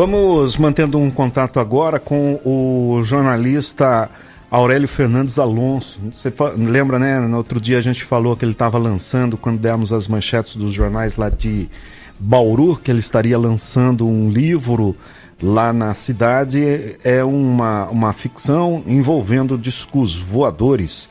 Vamos mantendo um contato agora com o jornalista Aurélio Fernandes Alonso. Você lembra, né? No outro dia a gente falou que ele estava lançando, quando demos as manchetes dos jornais lá de Bauru, que ele estaria lançando um livro lá na cidade. É uma, uma ficção envolvendo discos voadores.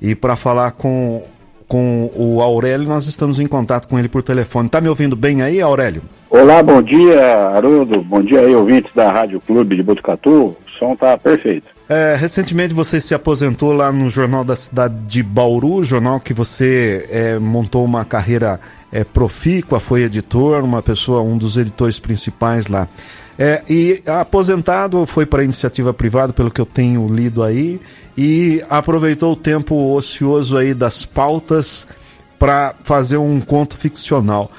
E para falar com, com o Aurélio, nós estamos em contato com ele por telefone. Tá me ouvindo bem aí, Aurélio? Olá, bom dia, Haroldo. Bom dia aí, ouvintes da Rádio Clube de Botucatu. O som tá perfeito. É, recentemente você se aposentou lá no Jornal da Cidade de Bauru, jornal que você é, montou uma carreira é, profícua, foi editor, uma pessoa, um dos editores principais lá. É, e aposentado foi para iniciativa privada, pelo que eu tenho lido aí, e aproveitou o tempo ocioso aí das pautas para fazer um conto ficcional.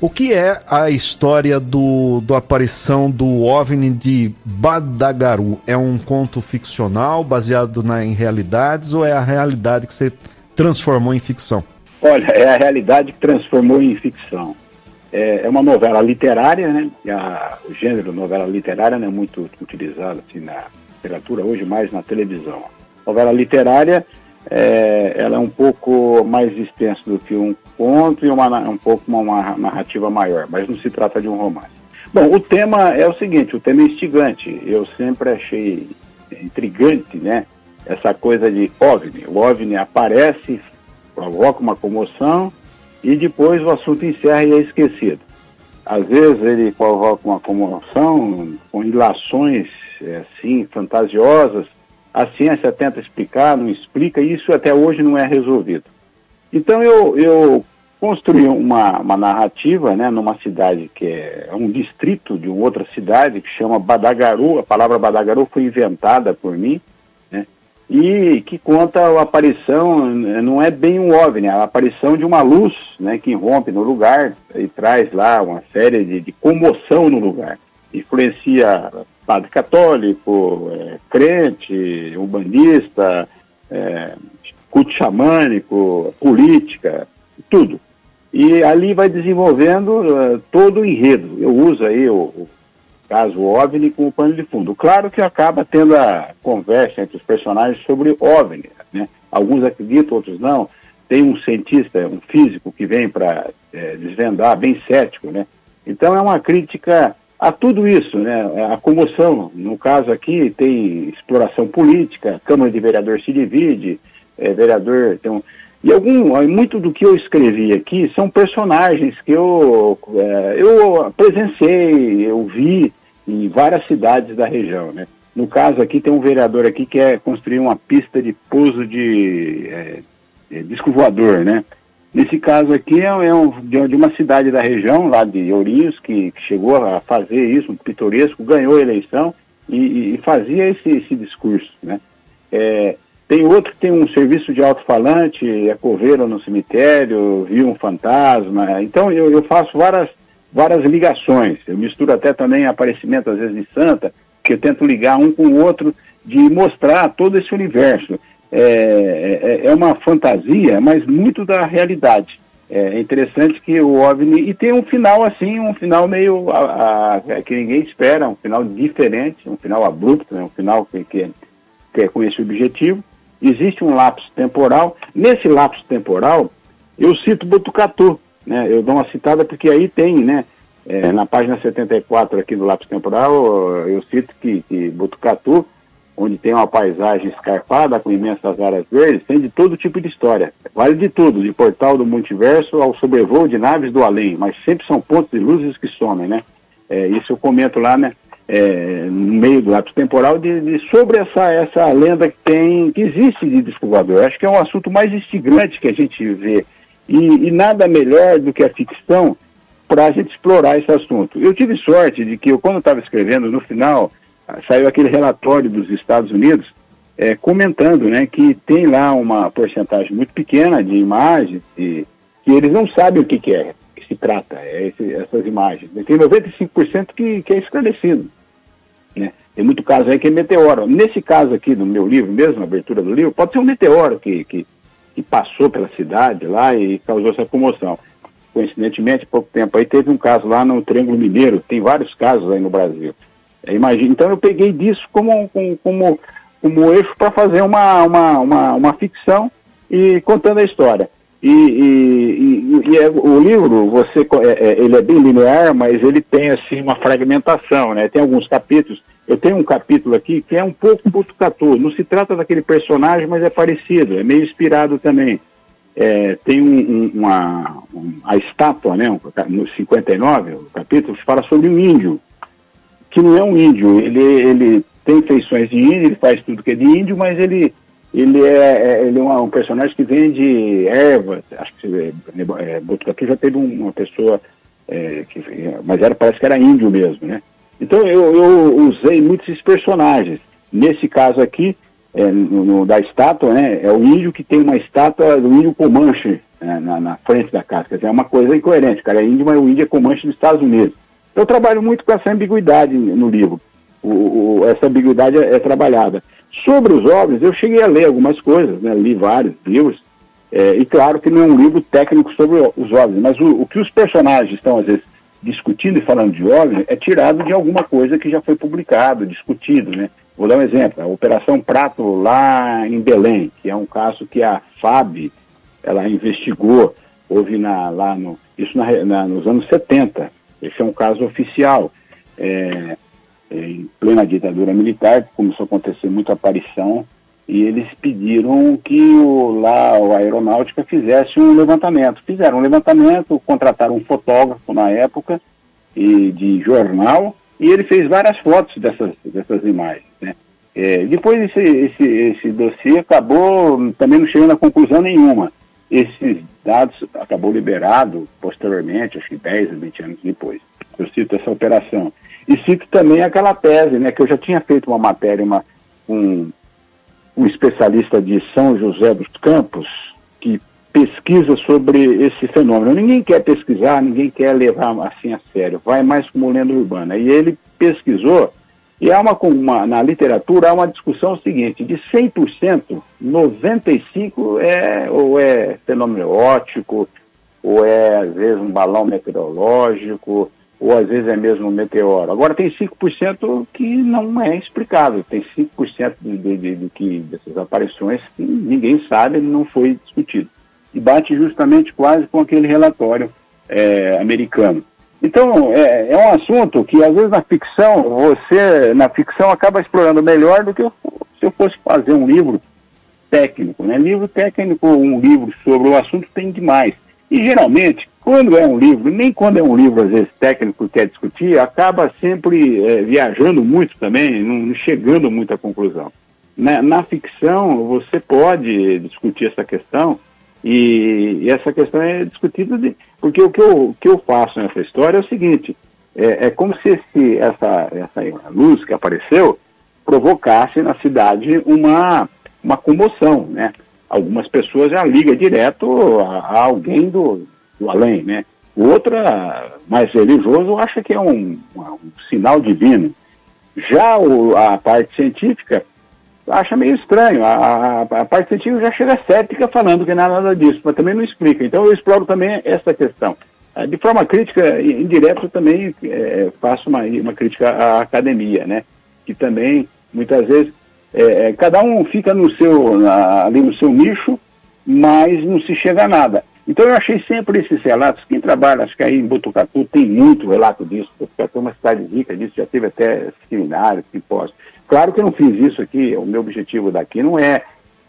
O que é a história do, do aparição do OVNI de Badagaru? É um conto ficcional baseado na, em realidades ou é a realidade que você transformou em ficção? Olha, é a realidade que transformou em ficção. É, é uma novela literária, né? A, o gênero novela literária não é muito utilizado assim, na literatura, hoje mais na televisão. Novela literária, é, ela é um pouco mais extensa do que um conto e uma, um pouco uma, narrativa maior, mas não se trata de um romance. Bom, o tema é o seguinte, o tema é instigante. Eu sempre achei intrigante, né? Essa coisa de OVNI. O OVNI aparece, provoca uma comoção e depois o assunto encerra e é esquecido. Às vezes ele provoca uma comoção com ilações assim fantasiosas. A ciência tenta explicar, não explica, e isso até hoje não é resolvido. Então eu, eu construí uma, uma narrativa né, numa cidade que é um distrito de outra cidade que chama Badagaru. A palavra Badagaru foi inventada por mim e que conta a aparição, não é bem um OVNI, é a aparição de uma luz né, que rompe no lugar e traz lá uma série de, de comoção no lugar. Influencia padre católico, é, crente, umbandista, é, culto xamânico, política, tudo. E ali vai desenvolvendo uh, todo o enredo. Eu uso aí o, o caso OVNI com o pano de fundo. Claro que acaba tendo a conversa entre os personagens sobre OVNI, né? Alguns acreditam, outros não. Tem um cientista, um físico que vem para é, desvendar, bem cético, né? Então é uma crítica a tudo isso, né? A comoção, no caso aqui, tem exploração política, Câmara de Vereador se divide, é, vereador tem um... E algum, muito do que eu escrevi aqui são personagens que eu, é, eu presenciei, eu vi, em várias cidades da região, né? No caso aqui tem um vereador aqui que quer construir uma pista de pouso de é, é, disco voador, né? Nesse caso aqui é, é um, de, uma cidade da região, lá de Ourinhos, que, que chegou a fazer isso, um pitoresco, ganhou a eleição e, e fazia esse, esse, discurso, né? É, tem outro que tem um serviço de alto-falante, é coveiro no cemitério, viu um fantasma. Então eu, eu faço várias várias ligações. Eu misturo até também aparecimento, às vezes, de santa, que eu tento ligar um com o outro, de mostrar todo esse universo. É, é, é uma fantasia, mas muito da realidade. É interessante que o OVNI, e tem um final assim, um final meio a, a, que ninguém espera, um final diferente, um final abrupto, né, um final que, que, que é com esse objetivo. Existe um lapso temporal. Nesse lapso temporal, eu cito Botucatu, né? Eu dou uma citada porque aí tem, né? É, na página 74 aqui do lápis temporal, eu cito que, que Botucatu, onde tem uma paisagem escarpada com imensas áreas verdes, tem de todo tipo de história. Vale de tudo, de portal do multiverso ao sobrevoo de naves do além, mas sempre são pontos de luzes que somem, né? É, isso eu comento lá, né? É, no meio do lápis temporal de, de, sobre essa, essa lenda que tem, que existe de descobridor. Acho que é um assunto mais instigante que a gente vê e, e nada melhor do que a ficção para a gente explorar esse assunto. Eu tive sorte de que eu, quando estava escrevendo, no final, saiu aquele relatório dos Estados Unidos é, comentando né, que tem lá uma porcentagem muito pequena de imagens e, que eles não sabem o que, que é, que se trata, é esse, essas imagens. Tem 95% que, que é esclarecido. Né? Tem muito caso aí que é meteoro. Nesse caso aqui do meu livro mesmo, abertura do livro, pode ser um meteoro que, que que passou pela cidade lá e causou essa comoção. coincidentemente, pouco tempo aí teve um caso lá no Triângulo Mineiro, tem vários casos aí no Brasil. É, imagina, então eu peguei disso como, como, como, como eixo para fazer uma, uma, uma, uma ficção e contando a história. E, e, e, e é, o livro, você, é, é, ele é bem linear, mas ele tem assim uma fragmentação, né? Tem alguns capítulos. Eu tenho um capítulo aqui que é um pouco Botucatu. Não se trata daquele personagem, mas é parecido, é meio inspirado também. É, tem um, um, uma um, a estátua, né? No 59, o capítulo fala sobre um índio que não é um índio. Ele, ele tem feições de índio, ele faz tudo que é de índio, mas ele ele é, é, ele é um, um, personagem que vende ervas, acho que é, é, Botucatu já teve uma pessoa, é, que, mas era, parece que era índio mesmo, né? Então eu, eu usei muitos esses personagens. Nesse caso aqui, é, no, no, da estátua, né, é o índio que tem uma estátua do índio Comanche né, na, na, frente da casa. Quer dizer, é uma coisa incoerente. Cara é índio, mas o índio é Comanche dos Estados Unidos. Eu trabalho muito com essa ambiguidade no livro. O, o, essa ambiguidade é, é trabalhada. Sobre os OVNIs, eu cheguei a ler algumas coisas, né? li vários livros, é, e claro que não é um livro técnico sobre os OVNIs, mas o, o, que os personagens estão, às vezes, discutindo e falando de OVNI é tirado de alguma coisa que já foi publicado, discutido, né? Vou dar um exemplo, a Operação Prato lá em Belém, que é um caso que a FAB, ela investigou, houve na, lá no, isso na, na, nos anos 70, esse é um caso oficial. É, em plena ditadura militar, começou a acontecer muita aparição e eles pediram que o, lá a aeronáutica fizesse um levantamento. Fizeram um levantamento, contrataram um fotógrafo na época e de jornal e ele fez várias fotos dessas, dessas imagens. Né? É, depois esse, esse, esse dossiê acabou também não chegando a conclusão nenhuma. Esses dados acabou liberado posteriormente, acho que 10 ou 20 anos depois. Eu cito essa operação. E cito também aquela tese, né, que eu já tinha feito uma matéria, uma, um, um especialista de São José dos Campos, que pesquisa sobre esse fenômeno. Ninguém quer pesquisar, ninguém quer levar assim a sério, vai mais como lenda urbana. E ele pesquisou, e há uma, uma, na literatura há uma discussão seguinte, de 100%, 95% é, ou é fenômeno óptico, ou é às vezes um balão meteorológico, ou às vezes é mesmo um meteoro. Agora tem 5% que não é explicável, tem 5% de, de, de, de, que, dessas aparições que ninguém sabe, não foi discutido. E bate justamente quase com aquele relatório é, americano. Então, é, é, um assunto que às vezes na ficção, você na ficção acaba explorando melhor do que eu, se eu fosse fazer um livro técnico. Né? Livro técnico, um livro sobre o assunto tem demais. E geralmente, quando é um livro, nem quando é um livro, às vezes, técnico que discutir, acaba sempre é, viajando muito também, não chegando muito à conclusão. Na, na, ficção, você pode discutir essa questão, e, e essa questão é discutida, de, porque o que eu, que eu faço nessa história é o seguinte, é, é como se esse, essa, essa luz que apareceu provocasse na cidade uma, uma comoção, né? algumas pessoas já ligam direto a, a alguém do, do além, né? Outra, mais religioso, acha que é um, um sinal divino. Já o, a parte científica acha meio estranho. A, a, a, parte científica já chega cética falando que não é nada disso, mas também não explica. Então eu exploro também essa questão. Ah, de forma crítica, indireta, eu também é, faço uma, uma crítica à academia, né? Que também, muitas vezes, é, cada um fica no seu, na, ali no seu nicho, mas não se chega a nada. Então eu achei sempre esses relatos, quem trabalha, acho que aí em Botucatu tem muito relato disso, Botucatu é uma cidade rica disso, já teve até seminários, simpósios. Claro que eu não fiz isso aqui, o meu objetivo daqui não é,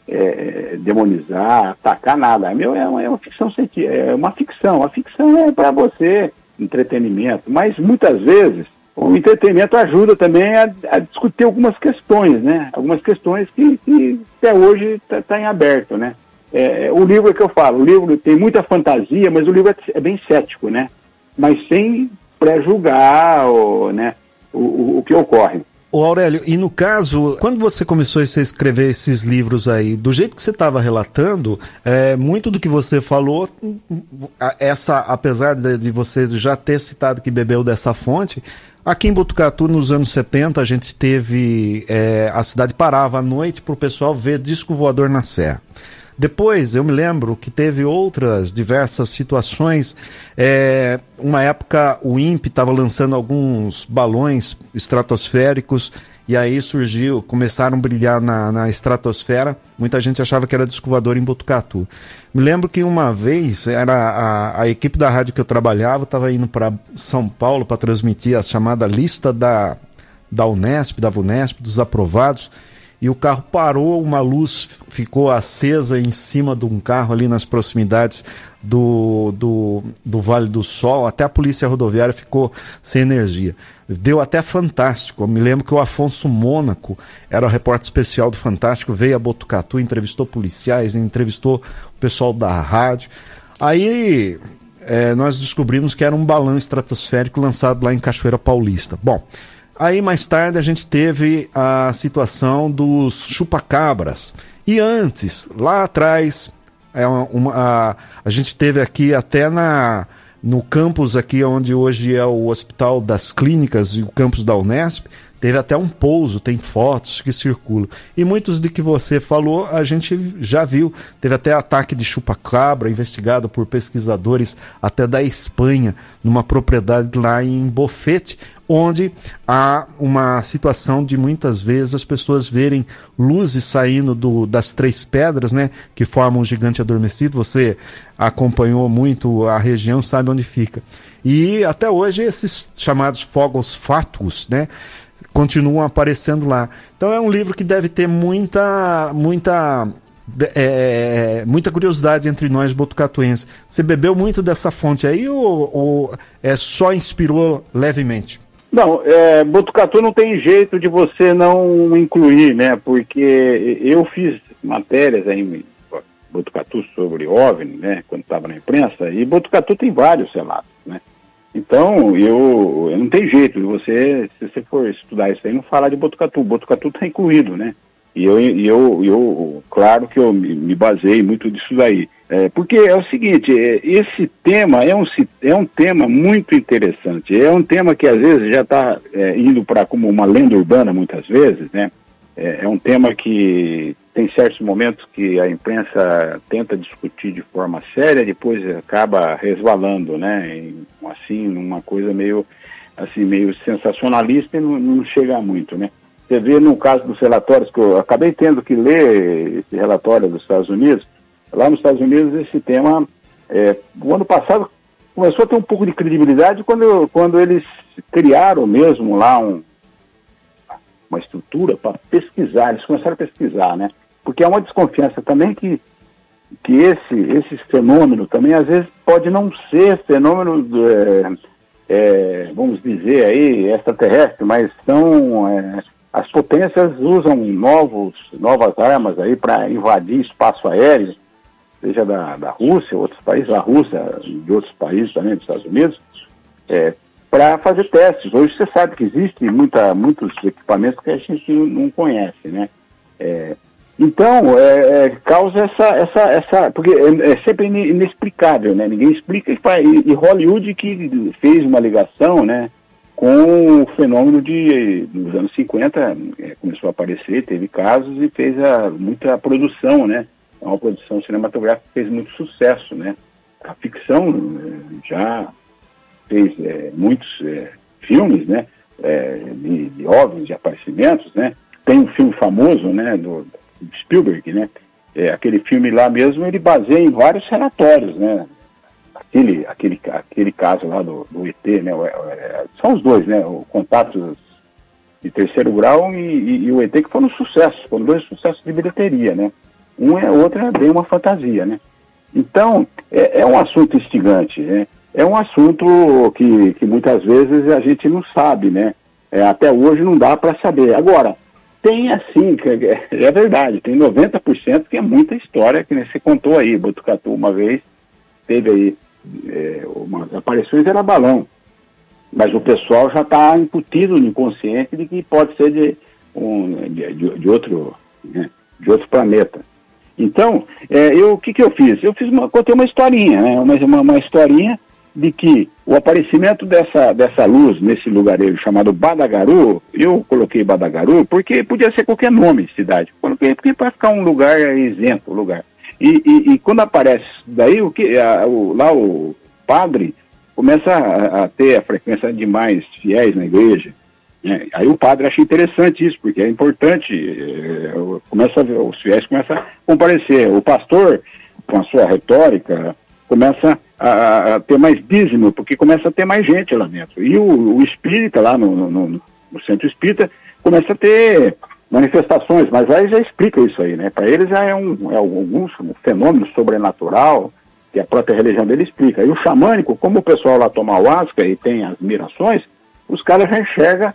é demonizar, atacar nada, é, meu, é, uma, é uma ficção científica, é uma ficção, a ficção é para você, entretenimento, mas muitas vezes o entretenimento ajuda também a, a, discutir algumas questões, né? Algumas questões que, que até hoje está tá em aberto, né? É, o livro é que eu falo, o livro tem muita fantasia, mas o livro é, é bem cético, né? Mas sem pré-julgar né, o, o, o que ocorre. O Aurélio, e no caso, quando você começou a escrever esses livros aí, do jeito que você estava relatando, é, muito do que você falou, essa, apesar de, de você já ter citado que bebeu dessa fonte, Aqui em Botucatu, nos anos 70, a gente teve. É, a cidade parava à noite para o pessoal ver disco voador na serra. Depois, eu me lembro que teve outras diversas situações. É, uma época, o INPE estava lançando alguns balões estratosféricos e aí surgiu, começaram a brilhar na, na estratosfera. Muita gente achava que era disco em Botucatu. Me lembro que uma vez era a, a equipe da rádio que eu trabalhava estava indo para São Paulo para transmitir a chamada lista da, da Unesp, da Vunesp, dos aprovados e o carro parou, uma luz ficou acesa em cima de um carro ali nas proximidades do, do, do Vale do Sol, até a polícia rodoviária ficou sem energia. Deu até Fantástico. Eu me lembro que o Afonso Mônaco era o repórter especial do Fantástico, veio a Botucatu, entrevistou policiais, entrevistou o pessoal da rádio. Aí é, nós descobrimos que era um balão estratosférico lançado lá em Cachoeira Paulista. Bom, Aí mais tarde a gente teve a situação dos chupacabras. E antes, lá atrás, é uma, uma a, a, gente teve aqui até na no campus aqui onde hoje é o Hospital das Clínicas e o campus da Unesp, Teve até um pouso, tem fotos que circulam. E muitos de que você falou, a gente já viu. Teve até ataque de chupa-cabra, investigado por pesquisadores até da Espanha, numa propriedade lá em Bofete, onde há uma situação de muitas vezes as pessoas verem luzes saindo do, das três pedras, né, que formam um gigante adormecido. Você acompanhou muito a região, sabe onde fica. E até hoje esses chamados fogos fátuos, né, continuam aparecendo lá. Então é um livro que deve ter muita, muita, é, muita curiosidade entre nós botucatuenses. Você bebeu muito dessa fonte aí ou, ou é, só inspirou levemente? Não, é, Botucatu não tem jeito de você não incluir, né? Porque eu fiz matérias aí em Botucatu sobre OVNI, né? Quando estava na imprensa, e Botucatu tem vários relatos, né? Então, eu, eu não tem jeito, você, se você for estudar isso aí, não falar de Botucatu, Botucatu está incluído, né? E eu, eu, eu, claro que eu me baseei muito disso daí. É, porque é o seguinte, é, esse tema é um, é um tema muito interessante, é um tema que às vezes já está é, indo para como uma lenda urbana muitas vezes, né? É, é um tema que tem certos momentos que a imprensa tenta discutir de forma séria, depois acaba resvalando, né? Em, assim, numa coisa meio assim meio sensacionalista e não, não chega muito, né? Você vê no caso dos relatórios que eu acabei tendo que ler esse relatório dos Estados Unidos, lá nos Estados Unidos esse tema, é, o ano passado começou a ter um pouco de credibilidade quando, quando eles criaram mesmo lá um, uma estrutura para pesquisar, eles começaram a pesquisar, né? porque há uma desconfiança também que, que esse, esse fenômeno também às vezes pode não ser fenômeno, é, é, vamos dizer aí, extraterrestre, mas são é, as potências usam novos, novas armas aí para invadir espaço aéreo, seja da, da Rússia, outros países, da Rússia, de outros países também, dos Estados Unidos, é, para fazer testes. Hoje você sabe que existem muita, muitos equipamentos que a gente não conhece, né? É, então, é, é, causa essa, essa, essa. Porque é, é, sempre inexplicável, né? Ninguém explica. E, e Hollywood que fez uma ligação, né? Com o fenômeno de. Nos anos 50, é, começou a aparecer, teve casos e fez a, muita produção, né? Uma produção cinematográfica que fez muito sucesso, né? A ficção é, já fez é, muitos filmes, né? de, de OVNIs, de aparecimentos, né? Tem um filme famoso, né? Do, Spielberg, né? É, aquele filme lá mesmo, ele baseia em vários relatórios, né? Aquele, aquele, aquele caso lá do, do ET, né? É, são os dois, né? O contato de terceiro grau e, e, e, o ET que foram sucessos, foram dois sucessos de bilheteria, né? Um é outro é bem uma fantasia, né? Então, é, é um assunto instigante, né? É um assunto que, que muitas vezes a gente não sabe, né? É, até hoje não dá para saber. Agora, tem assim, é, é verdade, tem 90% que é muita história, que você contou aí, Botucatu uma vez, teve aí é, umas aparições, era balão. Mas o pessoal já está incutido no inconsciente de que pode ser de, um, de, de outro, né, de outro planeta. Então, é, eu, o que, que eu fiz? Eu fiz uma, contei uma historinha, né, uma, uma, uma historinha de que o aparecimento dessa, dessa luz nesse lugarejo chamado Badagaru, eu coloquei Badagaru porque podia ser qualquer nome de cidade. Coloquei porque para ficar um lugar isento, lugar. E, e, e quando aparece daí, o que, a, o, lá o padre começa a, a, ter a frequência de mais fiéis na igreja. Né? Aí o padre acha interessante isso, porque é importante, é, começa os fiéis começam a comparecer. O pastor, com a sua retórica, começa a, a, ter mais dízimo, porque começa a ter mais gente lá dentro. E o, o espírita, lá no, no, no centro espírita, começa a ter manifestações, mas aí já explica isso aí, né? Para eles já é um, é algum um fenômeno sobrenatural que a própria religião dele explica. E o xamânico, como o pessoal lá toma ayahuasca e tem as mirações, os caras já enxergam.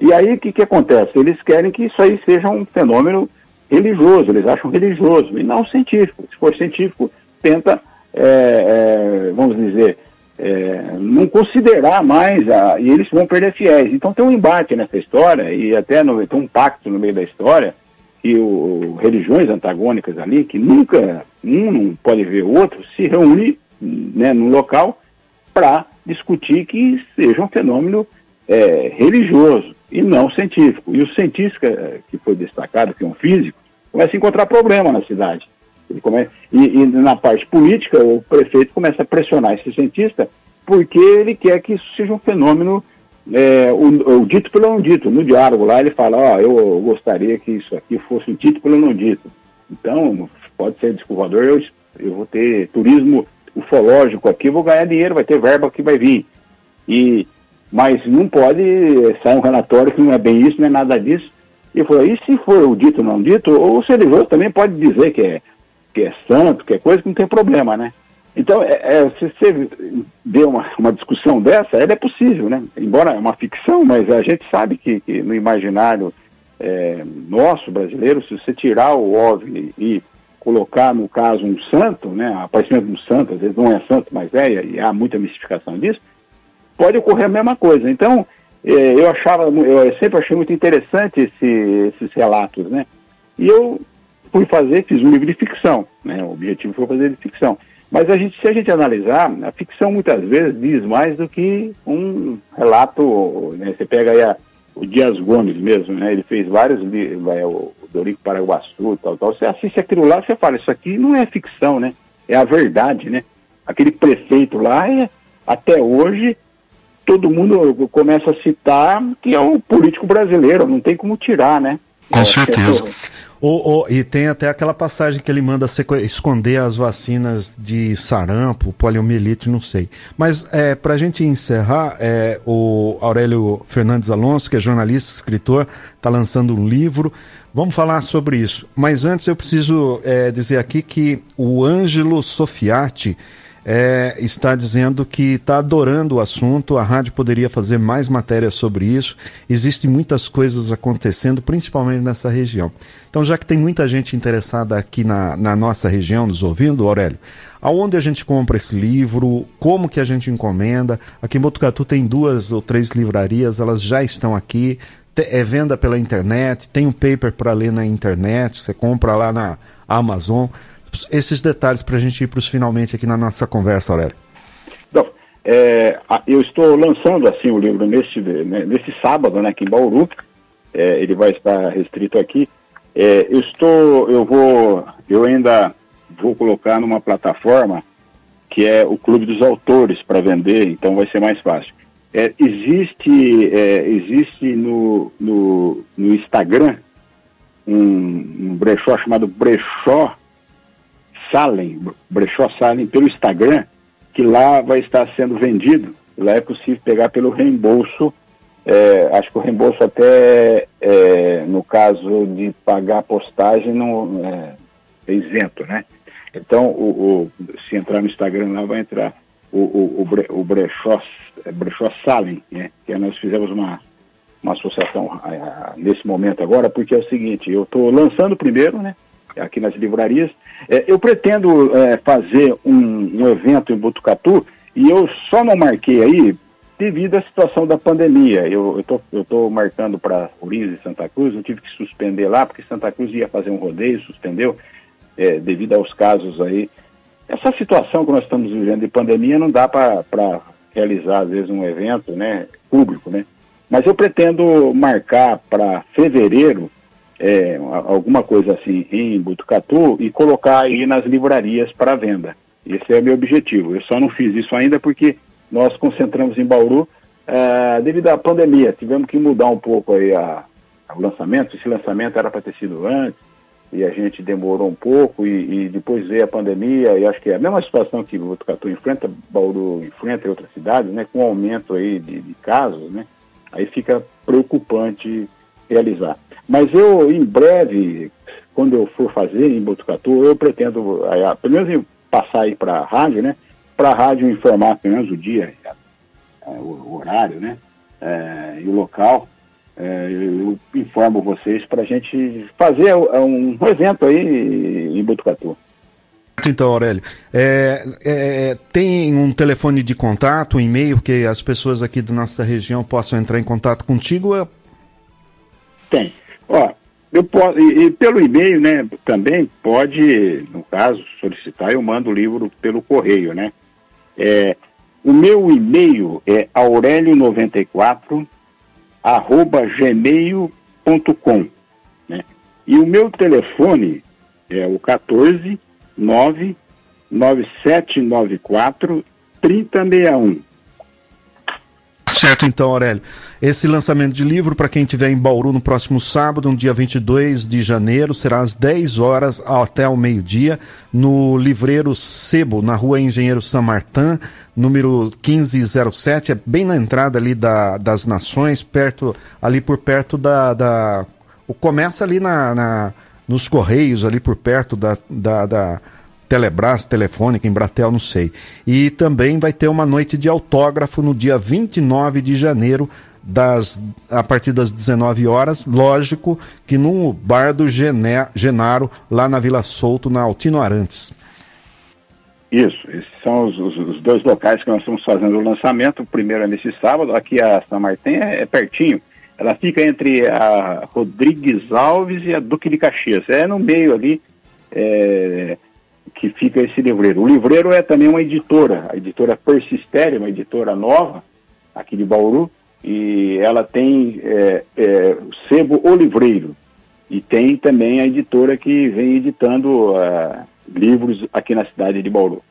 E aí o que, que acontece? Eles querem que isso aí seja um fenômeno religioso, eles acham religioso, e não científico. Se for científico, tenta, é, é, vamos dizer, é, não considerar mais, a, e eles vão perder fiéis. Então tem um embate nessa história, e até no, tem um pacto no meio da história, que o, religiões antagônicas ali, que nunca um não pode ver o outro, se reúne né, num local para discutir que seja um fenômeno é, religioso e não científico. E o cientista é, que foi destacado, que é um físico, começa a encontrar problema na cidade. Ele e, e, na parte política, o prefeito começa a pressionar esse cientista porque ele quer que isso seja um fenômeno, é, o, o, dito pelo não dito. No diálogo lá ele fala, ó, oh, eu gostaria que isso aqui fosse o dito pelo não dito. Então, pode ser desculpador, eu, eu vou ter turismo ufológico aqui, vou ganhar dinheiro, vai ter verba que vai vir. E, mas não pode sair um relatório que não é bem isso, não é nada disso. E falou, e se for o dito ou não dito, ou o religioso também pode dizer que é que é santo, que é coisa que não tem problema, né? Então, é, é, se você vê uma, uma discussão dessa, ela é possível, né? Embora é uma ficção, mas a gente sabe que, que no imaginário é, nosso, brasileiro, se você tirar o OVNI e colocar, no caso, um santo, né? Aparecimento de um santo, às vezes não é santo, mas é, e há muita mistificação disso, pode ocorrer a mesma coisa. Então, é, eu achava, eu sempre achei muito interessante esse, esses relatos, né? E eu fui fazer, fiz um livro de ficção, né? O objetivo foi fazer de ficção. Mas a gente, se a gente analisar, a ficção muitas vezes diz mais do que um relato, né? Você pega aí a, o Dias Gomes mesmo, né? Ele fez vários livros, o Dorico Paraguaçu, tal, tal. Você assiste aquilo lá, você fala, isso aqui não é ficção, né? É a verdade, né? Aquele prefeito lá, é, até hoje, todo mundo começa a citar que é o político brasileiro, não tem como tirar, né? Com é, certeza. É, e tem até aquela passagem que ele manda esconder as vacinas de sarampo, poliomielite, não sei. Mas é, para a gente encerrar, é, o Aurélio Fernandes Alonso, que é jornalista, escritor, está lançando um livro. Vamos falar sobre isso. Mas antes eu preciso é, dizer aqui que o Ângelo Sofiati é, está dizendo que está adorando o assunto, a rádio poderia fazer mais matérias sobre isso. Existem muitas coisas acontecendo, principalmente nessa região. Então, já que tem muita gente interessada aqui na, na nossa região, nos ouvindo, Aurélio, aonde a gente compra esse livro, como que a gente encomenda? Aqui em Botucatu tem duas ou três livrarias, elas já estão aqui, é venda pela internet, tem um paper para ler na internet, você compra lá na Amazon esses detalhes para a gente ir para os finalmente aqui na nossa conversa, Aurélio. Bom, é, eu estou lançando assim o livro nesse, né, nesse sábado, né, aqui em Bauru. É, ele vai estar restrito aqui. É, eu estou, eu vou, eu ainda vou colocar numa plataforma que é o Clube dos Autores para vender, então vai ser mais fácil. É, existe, é, existe no, no, no Instagram um, um brechó chamado Brechó Salem, Brechó Salem, pelo Instagram, que lá vai estar sendo vendido. Lá é possível pegar pelo reembolso. É, acho que o reembolso até, é, no caso de pagar a postagem, não é, é isento, né? Então, o, o, se entrar no Instagram lá, vai entrar o, o, o, brechó, é, brechó Salem, né? que nós fizemos uma, uma associação nesse momento agora, porque é o seguinte, eu estou lançando primeiro, né? Aqui nas livrarias, é, eu pretendo é, fazer um, um, evento em Botucatu e eu só não marquei aí devido à situação da pandemia. Eu estou marcando para Ourinhos e Santa Cruz, eu tive que suspender lá porque Santa Cruz ia fazer um rodeio, suspendeu, é, devido aos casos aí. Essa situação que nós estamos vivendo de pandemia não dá para realizar, às vezes, um evento né, público, né? Mas eu pretendo marcar para fevereiro é, alguma coisa assim em Botucatu e colocar aí nas livrarias para venda. Esse é o meu objetivo. Eu só não fiz isso ainda porque nós concentramos em Bauru é, devido à pandemia. Tivemos que mudar um pouco aí a, o lançamento. Esse lançamento era para ter sido antes e a gente demorou um pouco e, e, depois veio a pandemia e acho que é a mesma situação que o Botucatu enfrenta, Bauru enfrenta e outras cidades, né, com aumento aí de, de casos, né, aí fica preocupante realizar. Mas eu, em breve, quando eu for fazer em Botucatu, eu pretendo, aí, pelo menos passar aí para a rádio, né, para a rádio informar pelo menos o dia, é, o, horário, né, é, e o local, é, eu informo vocês para a gente fazer um, um evento aí em Botucatu. Então, Aurélio, é, é, tem um telefone de contato, um e-mail que as pessoas aqui da nossa região possam entrar em contato contigo? Tem. Ó, eu posso, e, e pelo e-mail, né, também pode, no caso, solicitar, eu mando o livro pelo correio, né? É, o meu e-mail é aurélio94 arroba gmail.com. Né? E o meu telefone é o 14 9 9794 3061. Certo, então, Aurélio. Esse lançamento de livro, para quem estiver em Bauru no próximo sábado, no dia 22 de janeiro, será às 10 horas até o meio-dia, no Livreiro Sebo, na rua Engenheiro San Martin, número 1507, é bem na entrada ali da, das Nações, perto, ali por perto da. da começa ali na, na, nos Correios, ali por perto da, da, da Telebrás, Telefônica, Embratel, não sei. E também vai ter uma noite de autógrafo no dia 29 de janeiro, das, a partir das 19 horas, lógico que no bar do Gené, Genaro, lá na Vila Souto, na Altino Arantes. Isso, esses são os, os, os, dois locais que nós estamos fazendo o lançamento. O primeiro é nesse sábado, aqui a São Martin é, é pertinho. Ela fica entre a Rodrigues Alves e a Duque de Caxias. É no meio ali. É, que fica esse livreiro. O livreiro é também uma editora, a editora Persistéria, uma editora nova, aqui de Bauru, e ela tem é, é, o sebo O Livreiro, e tem também a editora que vem editando uh, livros aqui na cidade de Bauru.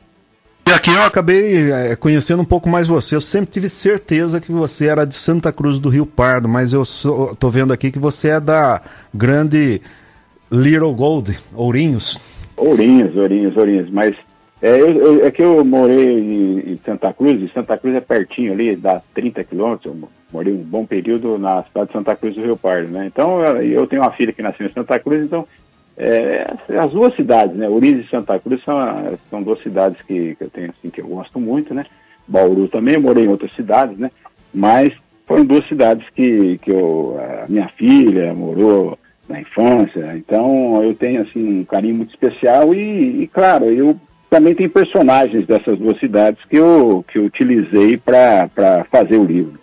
E aqui eu acabei é, conhecendo um pouco mais você. Eu sempre tive certeza que você era de Santa Cruz do Rio Pardo, mas eu tô vendo aqui que você é da grande Little Gold, Ourinhos. Ourinhos, Ourinhos, Ourinhos. Mas é, eu, eu, é que eu morei em, em, Santa Cruz, e Santa Cruz é pertinho ali, dá 30 quilômetros. Eu morei um bom período na cidade de Santa Cruz do Rio Pardo, né? Então, eu tenho uma filha que nasceu em Santa Cruz, então, é, as duas cidades, né? Ourinhos e Santa Cruz são, são duas cidades que, que eu tenho, assim, que eu gosto muito, né? Bauru também, morei em outras cidades, né? Mas foram duas cidades que, que eu, a minha filha morou na infância. Então eu tenho assim um carinho muito especial e, e claro, eu também tenho personagens dessas duas cidades que eu, que eu utilizei para fazer o livro.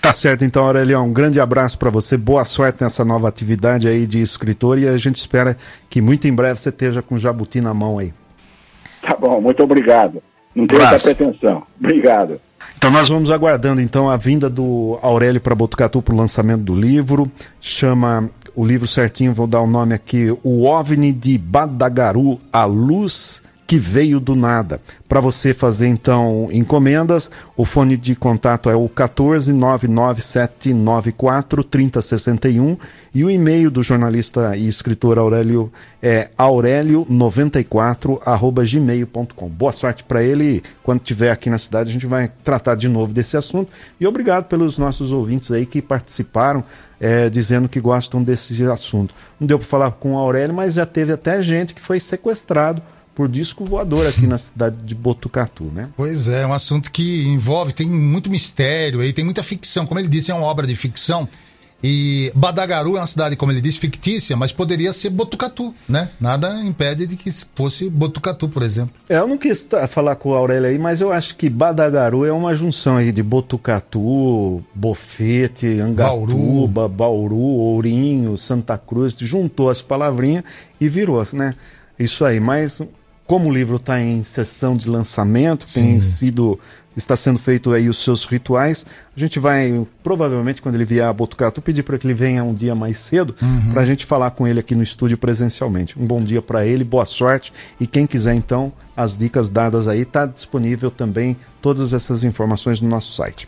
Tá certo, então, Aurelião, um grande abraço para você, boa sorte nessa nova atividade aí de escritor e a gente espera que muito em breve você esteja com Jabuti na mão aí. Tá bom, muito obrigado. Não tenho essa pretensão. Obrigado. Então nós vamos aguardando então a vinda do Aurélio para Botucatu para o lançamento do livro. Chama o livro certinho, vou dar o nome aqui, O OVNI de Badagaru, A Luz que veio do nada. Para você fazer então encomendas, o fone de contato é o 14997943061 e o e-mail do jornalista e escritor Aurélio é aurélio94@gmail.com. Boa sorte para ele. Quando estiver aqui na cidade, a gente vai tratar de novo desse assunto. E obrigado pelos nossos ouvintes aí que participaram é, dizendo que gostam desse assunto. Não deu para falar com o Aurélio, mas já teve até gente que foi sequestrado por disco voador aqui na cidade de Botucatu, né? Pois é, é um assunto que envolve, tem muito mistério aí, tem muita ficção. Como ele disse, é uma obra de ficção. E Badagaru é uma cidade, como ele disse, fictícia, mas poderia ser Botucatu, né? Nada impede de que fosse Botucatu, por exemplo. É, eu não quis falar com o Aurélio aí, mas eu acho que Badagaru é uma junção aí de Botucatu, Bofete, Angatuba, Bauru, Bauru Ourinho, Santa Cruz, juntou as palavrinhas e virou, né? Isso aí, mas como o livro está em sessão de lançamento, Sim. tem sido está sendo feito aí os seus rituais. A gente vai, provavelmente, quando ele vier a Botucatu, pedir para que ele venha um dia mais cedo uhum. para a gente falar com ele aqui no estúdio presencialmente. Um bom dia para ele, boa sorte. E quem quiser, então, as dicas dadas aí, está disponível também todas essas informações no nosso site.